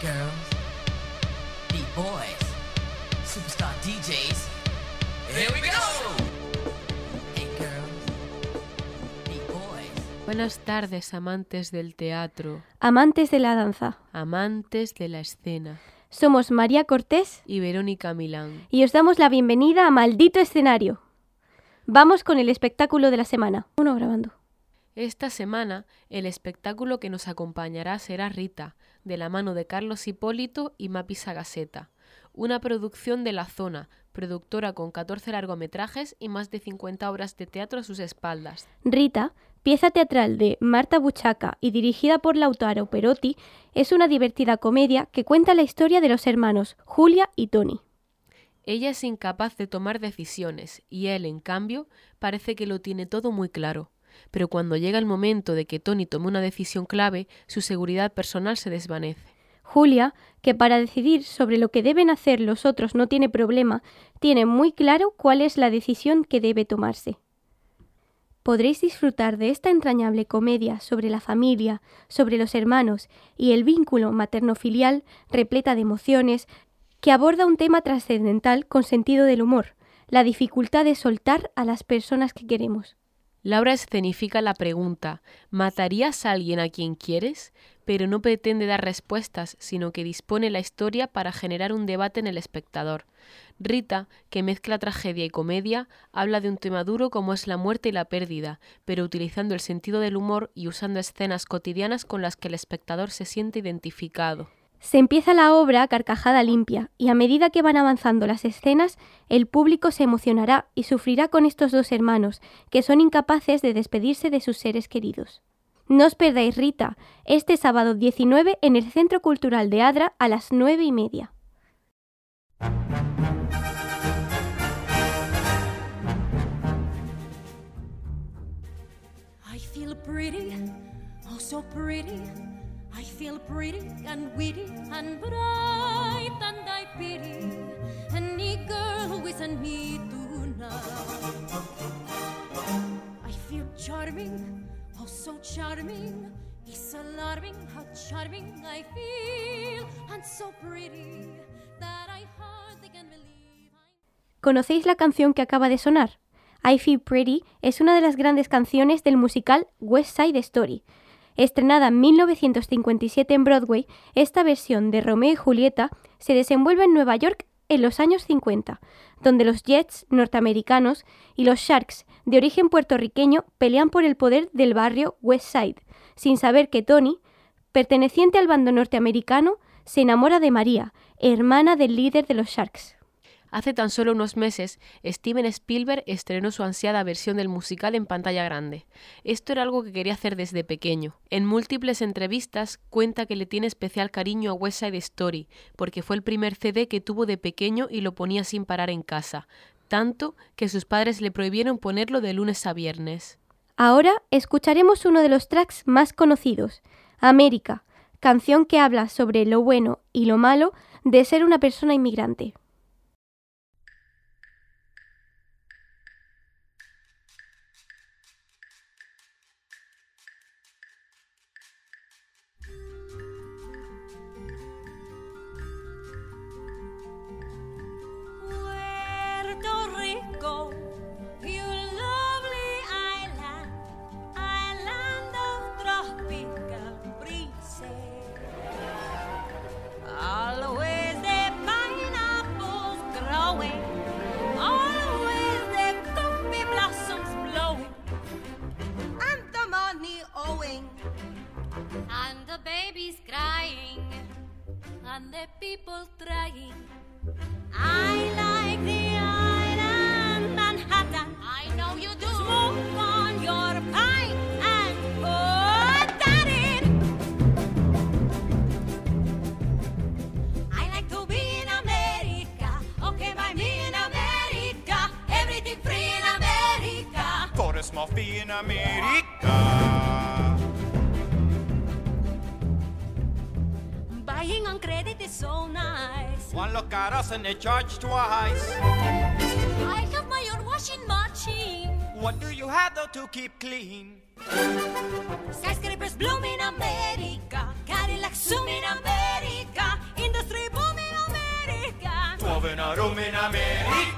girls, boys, superstar DJs. Here we go! Hey girls, boys. Buenas tardes, amantes del teatro, Amantes de la danza. amantes de la escena. Somos María Cortés Y Verónica Milán. y os damos la bienvenida a Maldito Escenario. Vamos con el espectáculo de la semana. Uno grabando. Esta semana, el espectáculo que nos acompañará será Rita, de la mano de Carlos Hipólito y Mapi Sagaseta. Una producción de La Zona, productora con 14 largometrajes y más de 50 obras de teatro a sus espaldas. Rita, pieza teatral de Marta Buchaca y dirigida por Lautaro Perotti, es una divertida comedia que cuenta la historia de los hermanos Julia y Tony. Ella es incapaz de tomar decisiones y él, en cambio, parece que lo tiene todo muy claro. Pero cuando llega el momento de que Tony tome una decisión clave, su seguridad personal se desvanece. Julia, que para decidir sobre lo que deben hacer los otros no tiene problema, tiene muy claro cuál es la decisión que debe tomarse. Podréis disfrutar de esta entrañable comedia sobre la familia, sobre los hermanos y el vínculo materno-filial repleta de emociones que aborda un tema trascendental con sentido del humor, la dificultad de soltar a las personas que queremos. Laura escenifica la pregunta ¿Matarías a alguien a quien quieres? pero no pretende dar respuestas, sino que dispone la historia para generar un debate en el espectador. Rita, que mezcla tragedia y comedia, habla de un tema duro como es la muerte y la pérdida, pero utilizando el sentido del humor y usando escenas cotidianas con las que el espectador se siente identificado. Se empieza la obra carcajada limpia, y a medida que van avanzando las escenas, el público se emocionará y sufrirá con estos dos hermanos, que son incapaces de despedirse de sus seres queridos. No os perdáis Rita, este sábado 19 en el Centro Cultural de Adra a las nueve y media. I feel pretty, oh. I feel pretty and witty and bright, and I pity any girl who isn't me tonight. I feel charming, oh so charming. It's alarming how charming I feel, and so pretty that I hardly can believe. I'm... ¿Conocéis la canción que acaba de sonar? I Feel Pretty es una de las grandes canciones del musical West Side Story. Estrenada en 1957 en Broadway, esta versión de Romeo y Julieta se desenvuelve en Nueva York en los años 50, donde los Jets norteamericanos y los Sharks de origen puertorriqueño pelean por el poder del barrio West Side, sin saber que Tony, perteneciente al bando norteamericano, se enamora de María, hermana del líder de los Sharks. Hace tan solo unos meses, Steven Spielberg estrenó su ansiada versión del musical en pantalla grande. Esto era algo que quería hacer desde pequeño. En múltiples entrevistas cuenta que le tiene especial cariño a West Side Story, porque fue el primer CD que tuvo de pequeño y lo ponía sin parar en casa, tanto que sus padres le prohibieron ponerlo de lunes a viernes. Ahora escucharemos uno de los tracks más conocidos, América, canción que habla sobre lo bueno y lo malo de ser una persona inmigrante. be in America. Buying on credit is so nice. One look at us and they charge twice. I have my own washing machine. What do you have though to keep clean? Skyscrapers bloom in America. Cadillac zoom in America. Industry boom in America. Twelve in a room in America.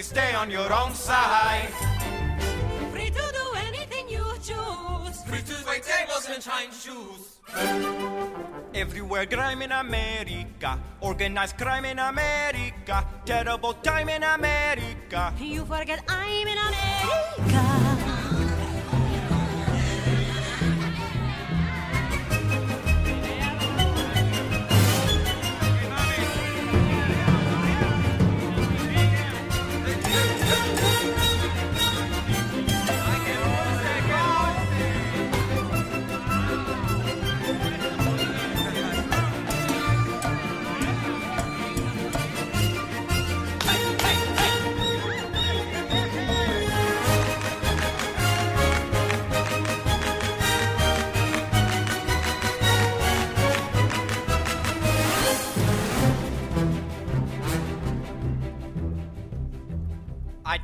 you stay on your own side. Free to do anything you choose. Free to wait tables and shine shoes. Everywhere crime in America. Organized crime in America. Terrible time in America. You forget I'm in America.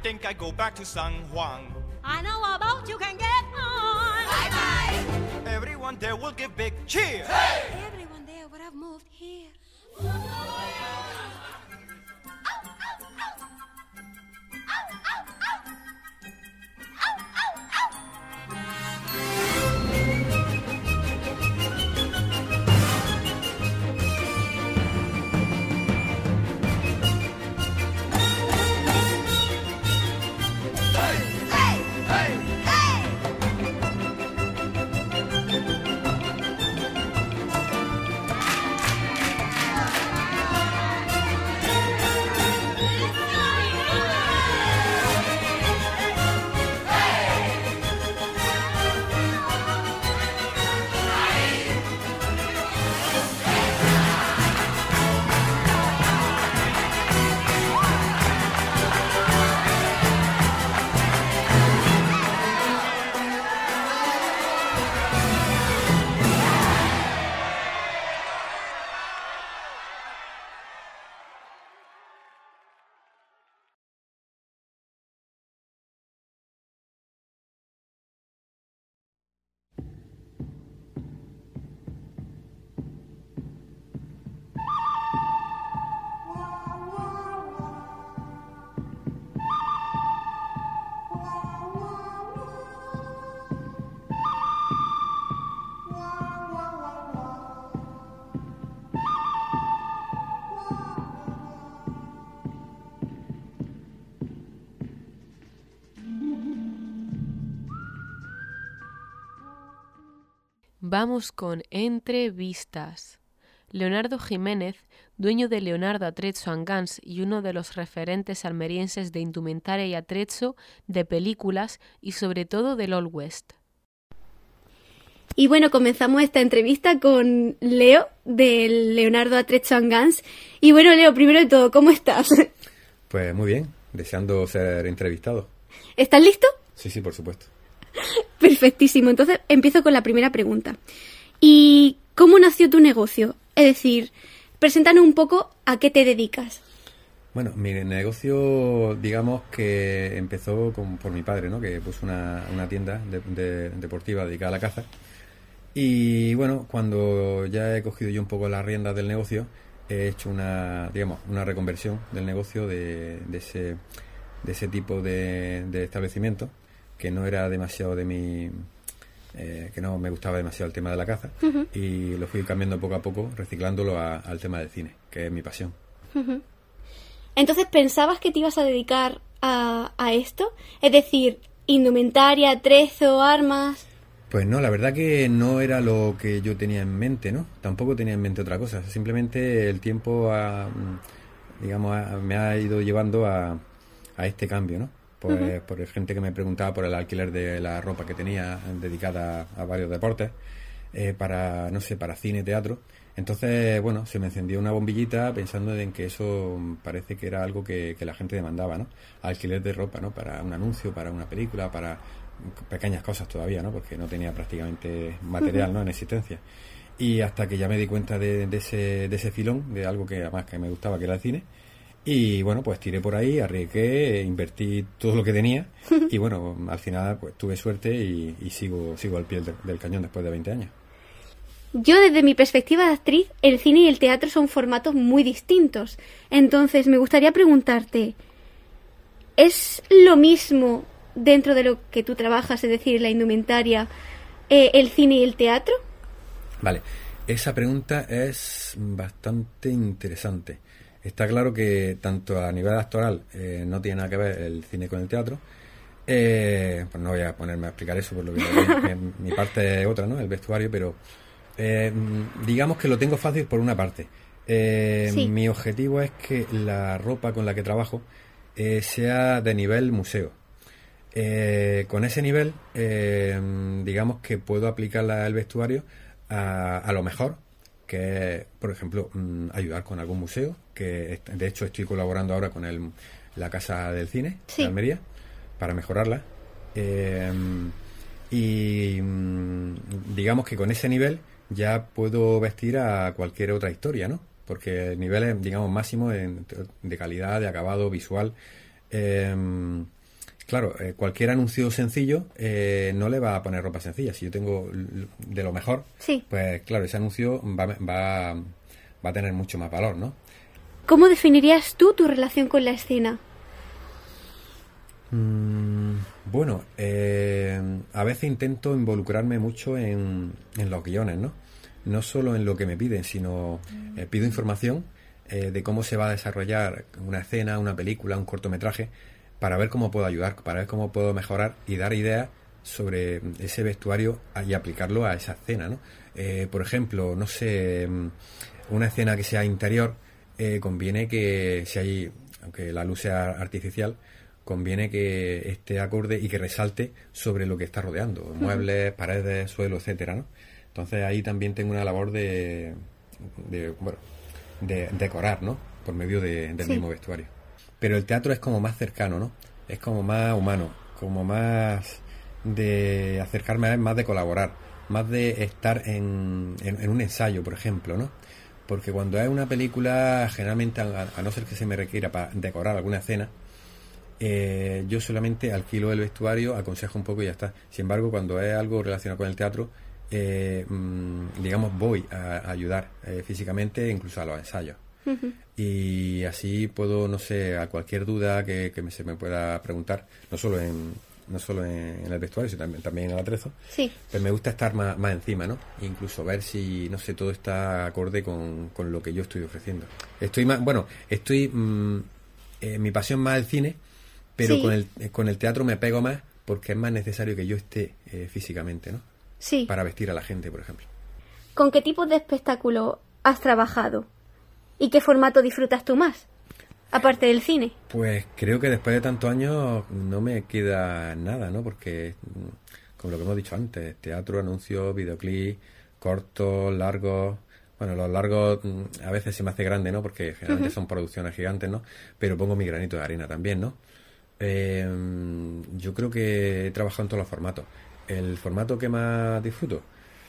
Think I go back to San Juan. I know about you can get on. Bye bye. Everyone there will give big cheer. Everyone Vamos con entrevistas. Leonardo Jiménez, dueño de Leonardo Atrezzo and Guns y uno de los referentes almerienses de indumentaria y atrezzo, de películas y sobre todo del Old West. Y bueno, comenzamos esta entrevista con Leo de Leonardo Atrezzo and Guns. Y bueno, Leo, primero de todo, ¿cómo estás? Pues muy bien, deseando ser entrevistado. ¿Estás listo? Sí, sí, por supuesto. Perfectísimo. Entonces empiezo con la primera pregunta. ¿Y cómo nació tu negocio? Es decir, preséntanos un poco a qué te dedicas. Bueno, mi negocio, digamos que empezó con- por mi padre, ¿no? Que puso una, una tienda de- de- deportiva dedicada a la caza. Y bueno, cuando ya he cogido yo un poco las riendas del negocio, he hecho una, digamos, una reconversión del negocio de, de ese, de ese tipo de, de establecimiento que no era demasiado de mi... eh, que no me gustaba demasiado el tema de la caza y lo fui cambiando poco a poco, reciclándolo a- al tema del cine, que es mi pasión. Entonces, ¿pensabas que te ibas a dedicar a, a esto? Es decir, indumentaria, atrezo, armas. Pues no, la verdad que no era lo que yo tenía en mente, ¿no? Tampoco tenía en mente otra cosa. Simplemente el tiempo, ha, mm, digamos, ha- me ha ido llevando a, a este cambio, ¿no? Pues por gente que me preguntaba por el alquiler de la ropa que tenía dedicada a varios deportes, eh, para, no sé, para cine, teatro. Entonces, bueno, se me encendió una bombillita pensando en que eso parece que era algo que, que la gente demandaba, ¿no? Alquiler de ropa, ¿no? Para un anuncio, para una película, para pequeñas cosas todavía, ¿no? Porque no tenía prácticamente material, ¿no? En existencia. Y hasta que ya me di cuenta de, de ese, de ese filón, de algo que además que me gustaba, que era el cine. Y bueno, pues tiré por ahí, arriesgué, invertí todo lo que tenía. Y bueno, al final pues tuve suerte y, y sigo, sigo al pie del, del cañón después de 20 años. Yo, desde mi perspectiva de actriz, el cine y el teatro son formatos muy distintos. Entonces, me gustaría preguntarte, ¿es lo mismo dentro de lo que tú trabajas, es decir, la indumentaria, eh, el cine y el teatro? Vale, esa pregunta es bastante interesante. Está claro que tanto a nivel actoral eh, no tiene nada que ver el cine con el teatro. Eh, pues no voy a ponerme a explicar eso, por lo que mi, parte es otra, ¿no? El vestuario, pero eh, digamos que lo tengo fácil por una parte. Eh, Sí. Mi objetivo es que la ropa con la que trabajo eh, sea de nivel museo. Eh, con ese nivel, eh, digamos que puedo aplicarla al vestuario a, a lo mejor, que es, por ejemplo, mm, ayudar con algún museo, que de hecho estoy colaborando ahora con el, la Casa del Cine Sí. de Almería para mejorarla. Eh, y mm, digamos que con ese nivel ya puedo vestir a cualquier otra historia, ¿no? Porque el nivel es, digamos, máximo en- de calidad, de acabado visual. Eh, claro, eh, cualquier anuncio sencillo eh, no le va a poner ropa sencilla. Si yo tengo de lo mejor, Sí. pues claro, ese anuncio va, va, va a tener mucho más valor, ¿no? ¿Cómo definirías tú tu relación con la escena? Mm, bueno, eh, a veces intento involucrarme mucho en, en los guiones, ¿no? No solo en lo que me piden, sino eh, pido información eh, de cómo se va a desarrollar una escena, una película, un cortometraje, para ver cómo puedo ayudar, para ver cómo puedo mejorar y dar ideas sobre ese vestuario y aplicarlo a esa escena, ¿no? Eh, por ejemplo, no sé, mm, una escena que sea interior, eh, conviene que si hay, aunque la luz sea artificial, conviene que esté acorde y que resalte sobre lo que está rodeando, muebles, paredes, suelo, etcétera, ¿no? Entonces ahí también tengo una labor de, de bueno, de decorar, ¿no? Por medio de- del Sí. mismo vestuario. Pero el teatro es como más cercano, ¿no? Es como más humano, como más de acercarme a él, más de colaborar, más de estar en, un ensayo, por ejemplo, ¿no? Porque cuando es una película, generalmente, a, no ser que se me requiera para decorar alguna escena, eh, yo solamente alquilo el vestuario, aconsejo un poco y ya está. Sin embargo, cuando es algo relacionado con el teatro, eh, mm, digamos, voy a, a ayudar eh, físicamente, incluso a los ensayos. Y así puedo, no sé, a cualquier duda que, que me- se me pueda preguntar, no solo en, no solo en, en el vestuario, sino también, también en el atrezo, Sí. pues me gusta estar más, más encima, ¿no? Incluso ver si, no sé, todo está acorde con, con lo que yo estoy ofreciendo. Estoy más, bueno, estoy, mm, eh, mi pasión más el cine, pero Sí. con, el, eh, con el teatro me pego más porque es más necesario que yo esté eh, físicamente, ¿no? Sí. Para vestir a la gente, por ejemplo. ¿Con qué tipo de espectáculo has trabajado? ¿Y qué formato disfrutas tú más? Aparte del cine. Pues creo que después de tantos años no me queda nada, ¿no? Porque, mm, como lo que hemos dicho antes, teatro, anuncios, videoclip, cortos, largos. Bueno, los largos mm, a veces se me hace grande, ¿no? Porque generalmente son producciones gigantes, ¿no? Pero pongo mi granito de arena también, ¿no? Eh, yo creo que he trabajado en todos los formatos. El formato que más disfruto,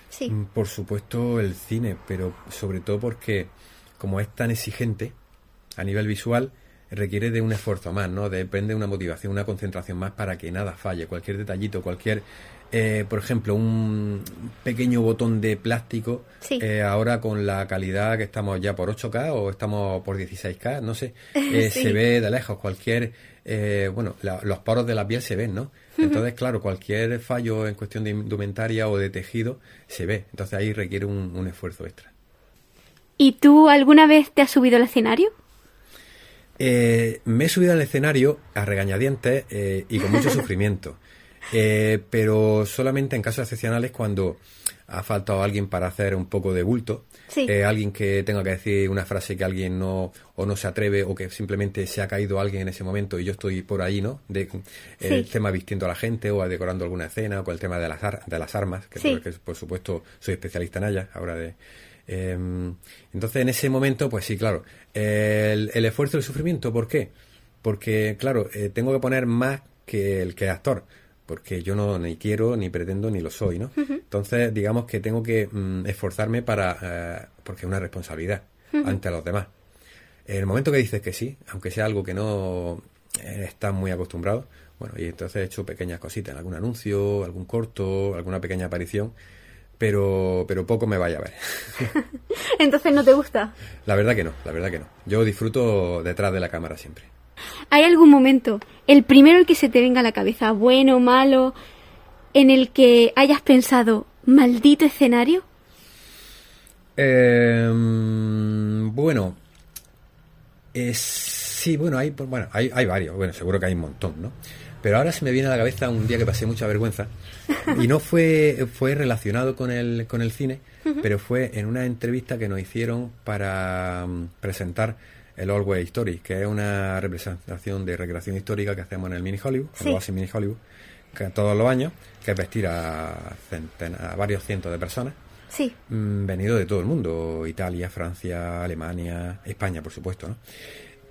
Sí. Mm, Por supuesto el cine, pero sobre todo porque como es tan exigente a nivel visual, requiere de un esfuerzo más, ¿no? Depende de una motivación, una concentración más para que nada falle. Cualquier detallito, cualquier, eh, por ejemplo, un pequeño botón de plástico, Sí. eh, ahora con la calidad que estamos ya por 8K o estamos por 16K, no sé, eh, Sí. se ve de lejos cualquier, eh, bueno, la- los poros de la piel se ven, ¿no? Entonces, claro, cualquier fallo en cuestión de indumentaria o de tejido se ve. Entonces ahí requiere un- un esfuerzo extra. ¿Y tú alguna vez te has subido al escenario? Eh, me he subido al escenario a regañadientes eh, y con mucho sufrimiento. Eh, pero solamente en casos excepcionales cuando ha faltado alguien para hacer un poco de bulto. Sí. Eh, alguien que tenga que decir una frase que alguien no o no se atreve o que simplemente se ha caído alguien en ese momento y yo estoy por ahí, ¿no? De, el Sí. tema vistiendo a la gente o decorando alguna escena o con el tema de las, ar- de las armas, que, Sí. por, que por supuesto soy especialista en ellas ahora de... em, entonces en ese momento, pues sí, claro, el, el esfuerzo y el sufrimiento, ¿por qué? Porque, claro, eh, tengo que poner más que el que es actor, porque yo no ni quiero, ni pretendo, ni lo soy, ¿no? Entonces, digamos que tengo que mm, esforzarme para, eh, porque es una responsabilidad ante los demás. En el momento que dices que sí, aunque sea algo que no eh, estás muy acostumbrado, bueno, y entonces he hecho pequeñas cositas, algún anuncio, algún corto, alguna pequeña aparición, pero, pero poco me vaya a ver. Entonces no te gusta. la verdad que no, la verdad que no. Yo disfruto detrás de la cámara siempre. ¿Hay algún momento, el primero el que se te venga a la cabeza, bueno, malo, en el que hayas pensado, maldito escenario? Eh, bueno, es, sí, bueno, hay, pues, bueno hay, hay varios, bueno, seguro que hay un montón, ¿no? Pero ahora se me viene a la cabeza un día que pasé mucha vergüenza y no fue, fue relacionado con el, con el cine, pero fue en una entrevista que nos hicieron para mm, presentar el Always Story, que es una representación de recreación histórica que hacemos en el Mini Hollywood, Sí. en Mini Hollywood, que todos los años, que es vestir a, centena- a varios cientos de personas Sí. mm, venido de todo el mundo, Italia, Francia, Alemania, España, por supuesto, ¿no?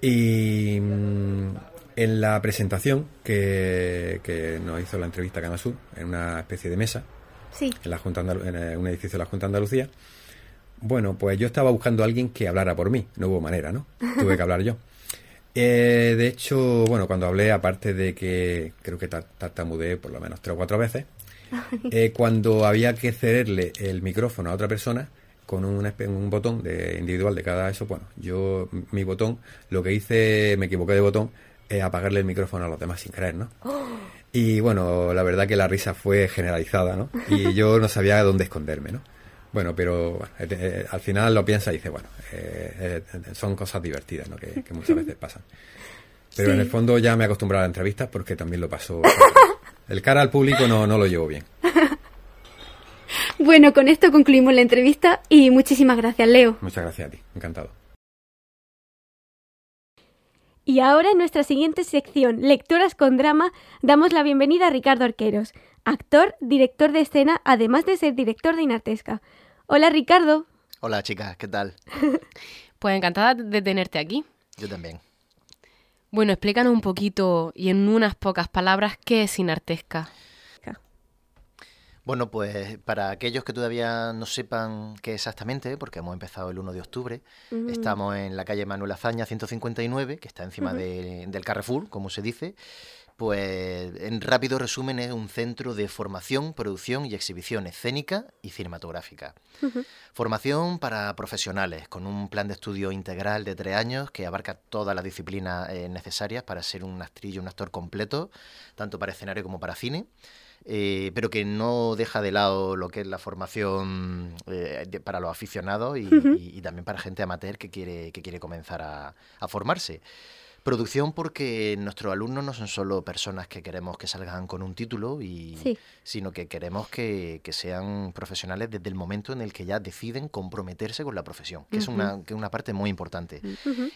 Y mm, en la presentación que, que nos hizo la entrevista Canal Sur, en una especie de mesa, Sí. en, la Junta Andalu- en eh, un edificio de la Junta de Andalucía, bueno, pues yo estaba buscando a alguien que hablara por mí, no hubo manera, ¿no? Tuve que hablar yo. Eh, de hecho, bueno, cuando hablé, aparte de que creo que tar- tartamudeé por lo menos tres o cuatro veces, eh, cuando había que cederle el micrófono a otra persona con un, botón de individual de cada eso, bueno, yo, mi botón, lo que hice, me equivoqué de botón, es apagarle el micrófono a los demás sin querer, ¿no? Y bueno, la verdad que la risa fue generalizada, ¿no? Y yo no sabía dónde esconderme, ¿no? Bueno, pero bueno, eh, eh, al final lo piensa y dice, bueno, eh, eh, son cosas divertidas, ¿no? Que, que muchas veces pasan. Pero en el fondo ya me he acostumbrado a las entrevistas porque también lo paso. El cara al público no, no lo llevo bien. Bueno, con esto concluimos la entrevista y muchísimas gracias, Leo. Muchas gracias a ti, encantado. Y ahora en nuestra siguiente sección, Lectoras con Drama, damos la bienvenida a Ricardo Arqueros, actor, director de escena, además de ser director de Inartesca. Hola Ricardo. Hola chicas, ¿qué tal? Pues encantada de tenerte aquí. Yo también. Bueno, explícanos un poquito y en unas pocas palabras qué es Inartesca. Bueno, pues para aquellos que todavía no sepan qué exactamente, porque hemos empezado el 1 de octubre, estamos en la calle Manuel Azaña 159, que está encima de- del Carrefour, como se dice. Pues en rápido resumen es un centro de formación, producción y exhibición escénica y cinematográfica. Formación para profesionales, con un plan de estudio integral de tres años que abarca todas las disciplinas eh, necesarias para ser un actriz y un actor completo, tanto para escenario como para cine. Eh, pero que no deja de lado lo que es la formación eh, de- para los aficionados y, y- y también para gente amateur que quiere, que quiere comenzar a, a formarse. Producción porque nuestros alumnos no son solo personas que queremos que salgan con un título, y, Sí. sino que queremos que, que sean profesionales desde el momento en el que ya deciden comprometerse con la profesión, que es una, que es una parte muy importante.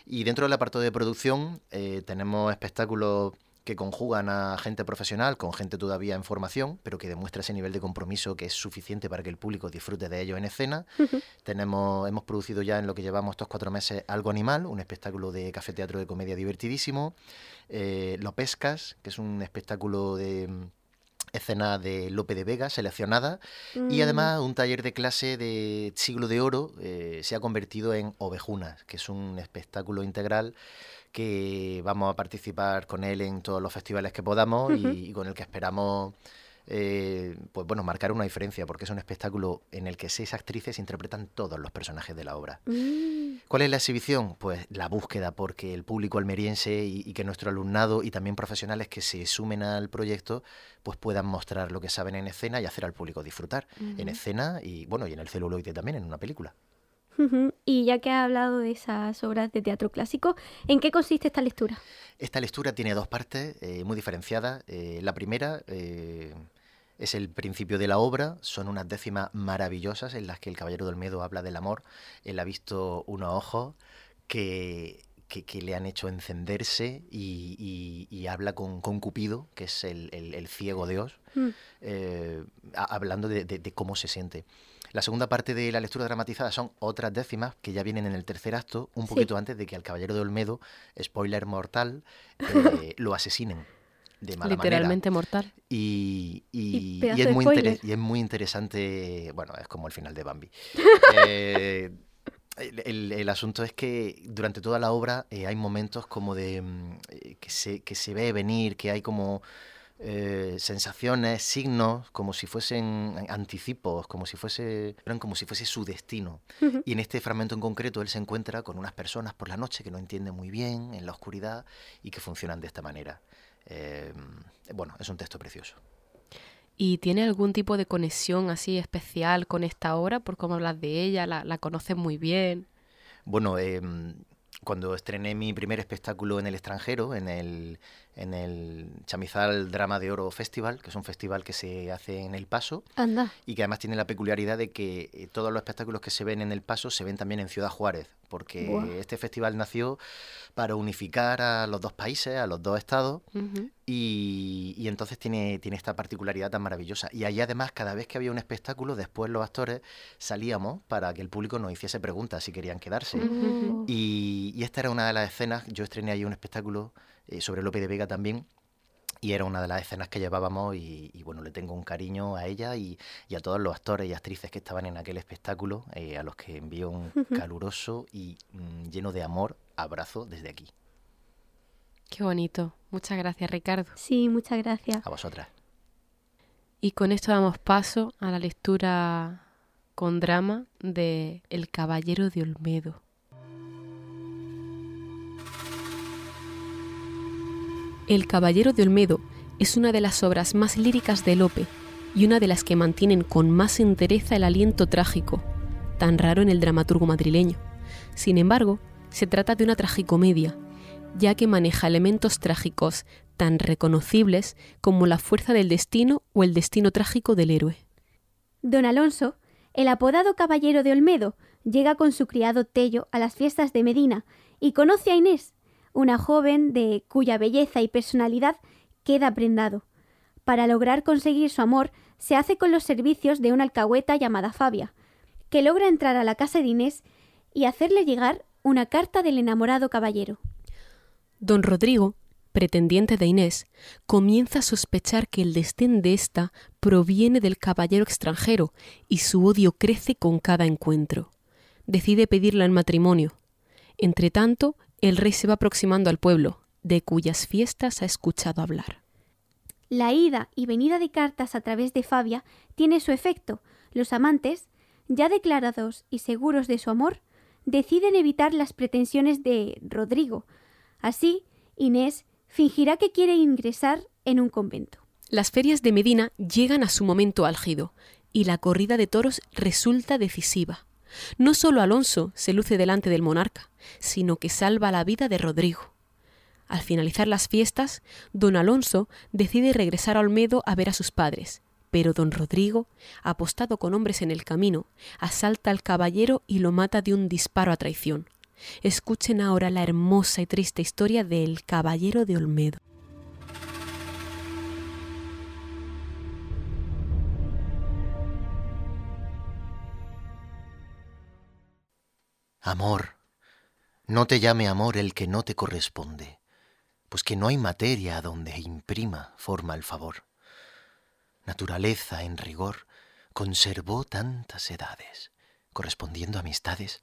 Y dentro del apartado de producción eh, tenemos espectáculos que conjugan a gente profesional con gente todavía en formación, pero que demuestra ese nivel de compromiso que es suficiente para que el público disfrute de ellos en escena. Tenemos, hemos producido ya en lo que llevamos estos cuatro meses Algo Animal, un espectáculo de café teatro de comedia divertidísimo. Eh, Lo Pescas, que es un espectáculo de mm, escena de Lope de Vega seleccionada. Y además un taller de clase de Siglo de Oro eh, se ha convertido en Ovejunas, que es un espectáculo integral que vamos a participar con él en todos los festivales que podamos y, y con el que esperamos eh, pues bueno, marcar una diferencia, porque es un espectáculo en el que seis actrices interpretan todos los personajes de la obra. Mm. ¿Cuál es la exhibición? Pues la búsqueda, porque el público almeriense y, y que nuestro alumnado y también profesionales que se sumen al proyecto, pues puedan mostrar lo que saben en escena y hacer al público disfrutar en escena y bueno, y en el celuloide también, en una película. Y ya que ha hablado de esas obras de teatro clásico, ¿en qué consiste esta lectura? Esta lectura tiene dos partes eh, muy diferenciadas. Eh, la primera eh, es el principio de la obra, son unas décimas maravillosas en las que el Caballero del Miedo habla del amor. Él ha visto unos ojos que, que, que le han hecho encenderse y, y- y habla con, con Cupido, que es el, el- el ciego Dios, Mm. eh, a- hablando de, de- de cómo se siente. La segunda parte de la lectura dramatizada son otras décimas que ya vienen en el tercer acto, un Sí. poquito antes de que al Caballero de Olmedo, spoiler mortal, eh, lo asesinen de mala Literalmente mortal. Y, y- Y y pedazo es muy intere- spoiler. y es muy interesante, bueno, es como el final de Bambi. Eh, el, el- el asunto es que durante toda la obra eh, hay momentos como de mm, eh, que se, que se ve venir, que hay como eh, sensaciones, signos, como si fuesen anticipos, como si fuese, eran como si fuese su destino. Y en este fragmento en concreto él se encuentra con unas personas por la noche que no entiende muy bien, en la oscuridad, y que funcionan de esta manera. Eh, bueno, es un texto precioso. ¿Y tiene algún tipo de conexión así especial con esta obra? Por cómo hablas de ella, la, la conoces muy bien. Bueno, em, cuando estrené mi primer espectáculo en el extranjero, en el, en el Chamizal Drama de Oro Festival, que es un festival que se hace en El Paso Anda. y que además tiene la peculiaridad de que eh, todos los espectáculos que se ven en El Paso se ven también en Ciudad Juárez, porque este festival nació para unificar a los dos países, a los dos estados, y, y entonces tiene, tiene esta particularidad tan maravillosa. Y ahí además, cada vez que había un espectáculo, después los actores salíamos para que el público nos hiciese preguntas si querían quedarse. Y, y esta era una de las escenas, yo estrené ahí un espectáculo eh, sobre Lope de Vega también, y era una de las escenas que llevábamos y, y, bueno, le tengo un cariño a ella y, y a todos los actores y actrices que estaban en aquel espectáculo, eh, a los que envío un caluroso y mm, lleno de amor abrazo desde aquí, Qué bonito. Muchas gracias, Ricardo. Sí, muchas gracias. a vosotras. Y con esto damos paso a la lectura con drama de El Caballero de Olmedo. El Caballero de Olmedo es una de las obras más líricas de Lope y una de las que mantienen con más entereza el aliento trágico, tan raro en el dramaturgo madrileño. Sin embargo, se trata de una tragicomedia, ya que maneja elementos trágicos tan reconocibles como la fuerza del destino o el destino trágico del héroe. Don Alonso, el apodado Caballero de Olmedo, llega con su criado Tello a las fiestas de Medina y conoce a Inés, una joven de cuya belleza y personalidad queda prendado. Para lograr conseguir su amor, se hace con los servicios de una alcahueta llamada Fabia, que logra entrar a la casa de Inés y hacerle llegar una carta del enamorado caballero. Don Rodrigo, pretendiente de Inés, comienza a sospechar que el destén de ésta proviene del caballero extranjero y su odio crece con cada encuentro. Decide pedirla en matrimonio. Entretanto, el rey se va aproximando al pueblo, de cuyas fiestas ha escuchado hablar. La ida y venida de cartas a través de Fabia tiene su efecto. Los amantes, ya declarados y seguros de su amor, deciden evitar las pretensiones de Rodrigo. Así, Inés fingirá que quiere ingresar en un convento. Las ferias de Medina llegan a su momento álgido y la corrida de toros resulta decisiva. No solo Alonso se luce delante del monarca, sino que salva la vida de Rodrigo. Al finalizar las fiestas, don Alonso decide regresar a Olmedo a ver a sus padres, pero don Rodrigo, apostado con hombres en el camino, asalta al caballero y lo mata de un disparo a traición. Escuchen ahora la hermosa y triste historia del caballero de Olmedo. Amor, no te llame amor el que no te corresponde, pues que no hay materia donde imprima forma el favor. Naturaleza, en rigor, conservó tantas edades, correspondiendo amistades,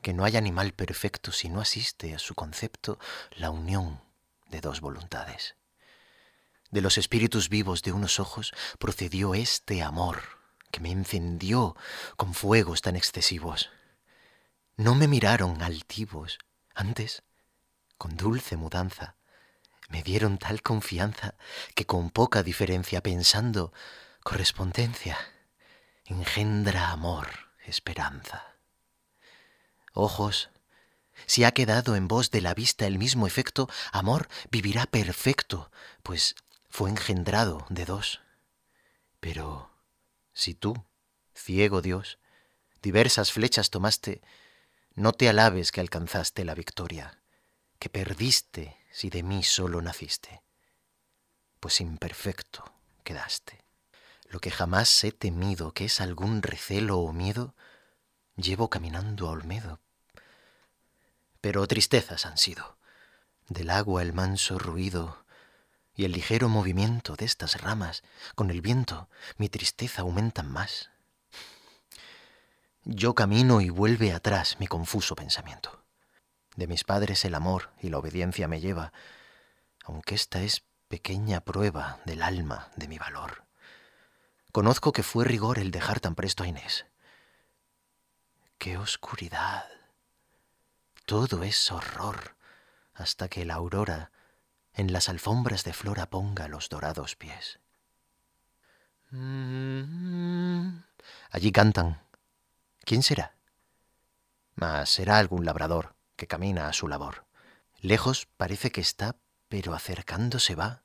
que no hay animal perfecto si no asiste a su concepto la unión de dos voluntades. De los espíritus vivos de unos ojos procedió este amor que me encendió con fuegos tan excesivos. No me miraron altivos, antes, con dulce mudanza, me dieron tal confianza que con poca diferencia pensando correspondencia engendra amor, esperanza. Ojos, si ha quedado en vos de la vista el mismo efecto, amor vivirá perfecto, pues fue engendrado de dos. Pero si tú, ciego Dios, diversas flechas tomaste, no te alabes que alcanzaste la victoria, que perdiste si de mí solo naciste, pues imperfecto quedaste. Lo que jamás he temido, que es algún recelo o miedo, llevo caminando a Olmedo. Pero tristezas han sido, del agua el manso ruido y el ligero movimiento de estas ramas, con el viento, mi tristeza aumentan más. Yo camino y vuelve atrás mi confuso pensamiento. De mis padres el amor y la obediencia me lleva, aunque esta es pequeña prueba del alma de mi valor. Conozco que fue rigor el dejar tan presto a Inés. ¡Qué oscuridad! Todo es horror hasta que la aurora en las alfombras de flora ponga los dorados pies. Allí cantan. ¿Quién será? Mas será algún labrador que camina a su labor. Lejos parece que está, pero acercándose va.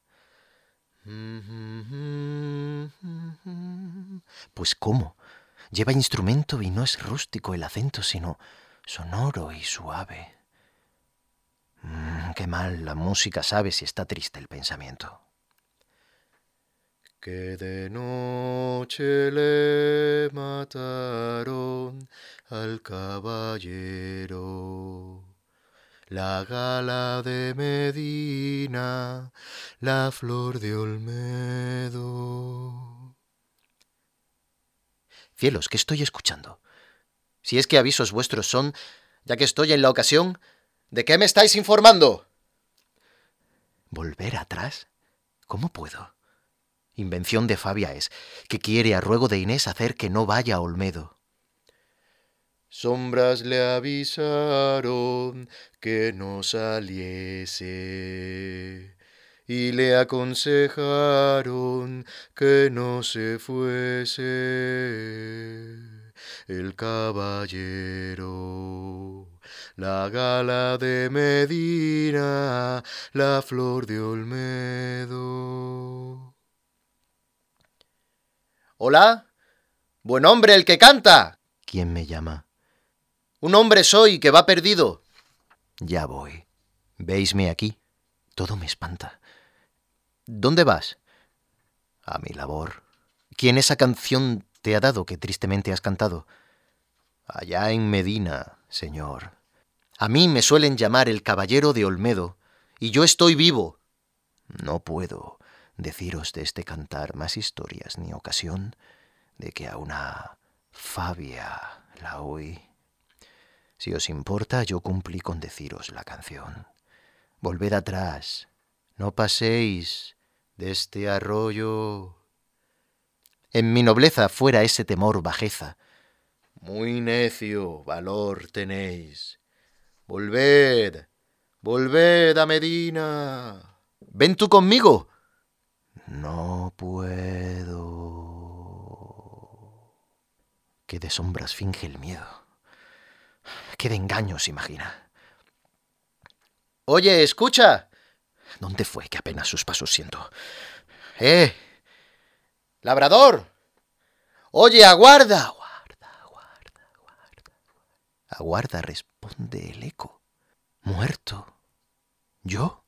Pues cómo, lleva instrumento y no es rústico el acento, sino sonoro y suave. Mm, qué mal la música sabe si está triste el pensamiento. Que de noche le mataron al caballero. La gala de Medina, la flor de Olmedo. Cielos, ¿qué estoy escuchando? Si es que avisos vuestros son, ya que estoy en la ocasión, ¿de qué me estáis informando? ¿Volver atrás? ¿Cómo puedo? Invención de Fabia es, que quiere a ruego de Inés hacer que no vaya a Olmedo. Sombras le avisaron que no saliese y le aconsejaron que no se fuese el caballero. La gala de Medina, la flor de Olmedo. Hola, buen hombre el que canta. ¿Quién me llama? Un hombre soy que va perdido. Ya voy. Veisme aquí. Todo me espanta. ¿Dónde vas? A mi labor. ¿Quién esa canción te ha dado que tristemente has cantado? Allá en Medina, señor. A mí me suelen llamar el caballero de Olmedo, y yo estoy vivo. No puedo deciros de este cantar más historias ni ocasión de que a una Fabia la oí. Si os importa, yo cumplí con deciros la canción. Volved atrás, no paséis de este arroyo. En mi nobleza fuera ese temor bajeza. Muy necio valor tenéis. Volved, volved a Medina. Ven tú conmigo. No puedo. Qué de sombras finge el miedo qué de engaños imagina. Oye, escucha. ¿Dónde fue que apenas sus pasos siento? ¡Eh! ¡Labrador! Oye, aguarda. Aguarda, aguarda, aguarda. Aguarda, responde el eco. Muerto. ¿Yo?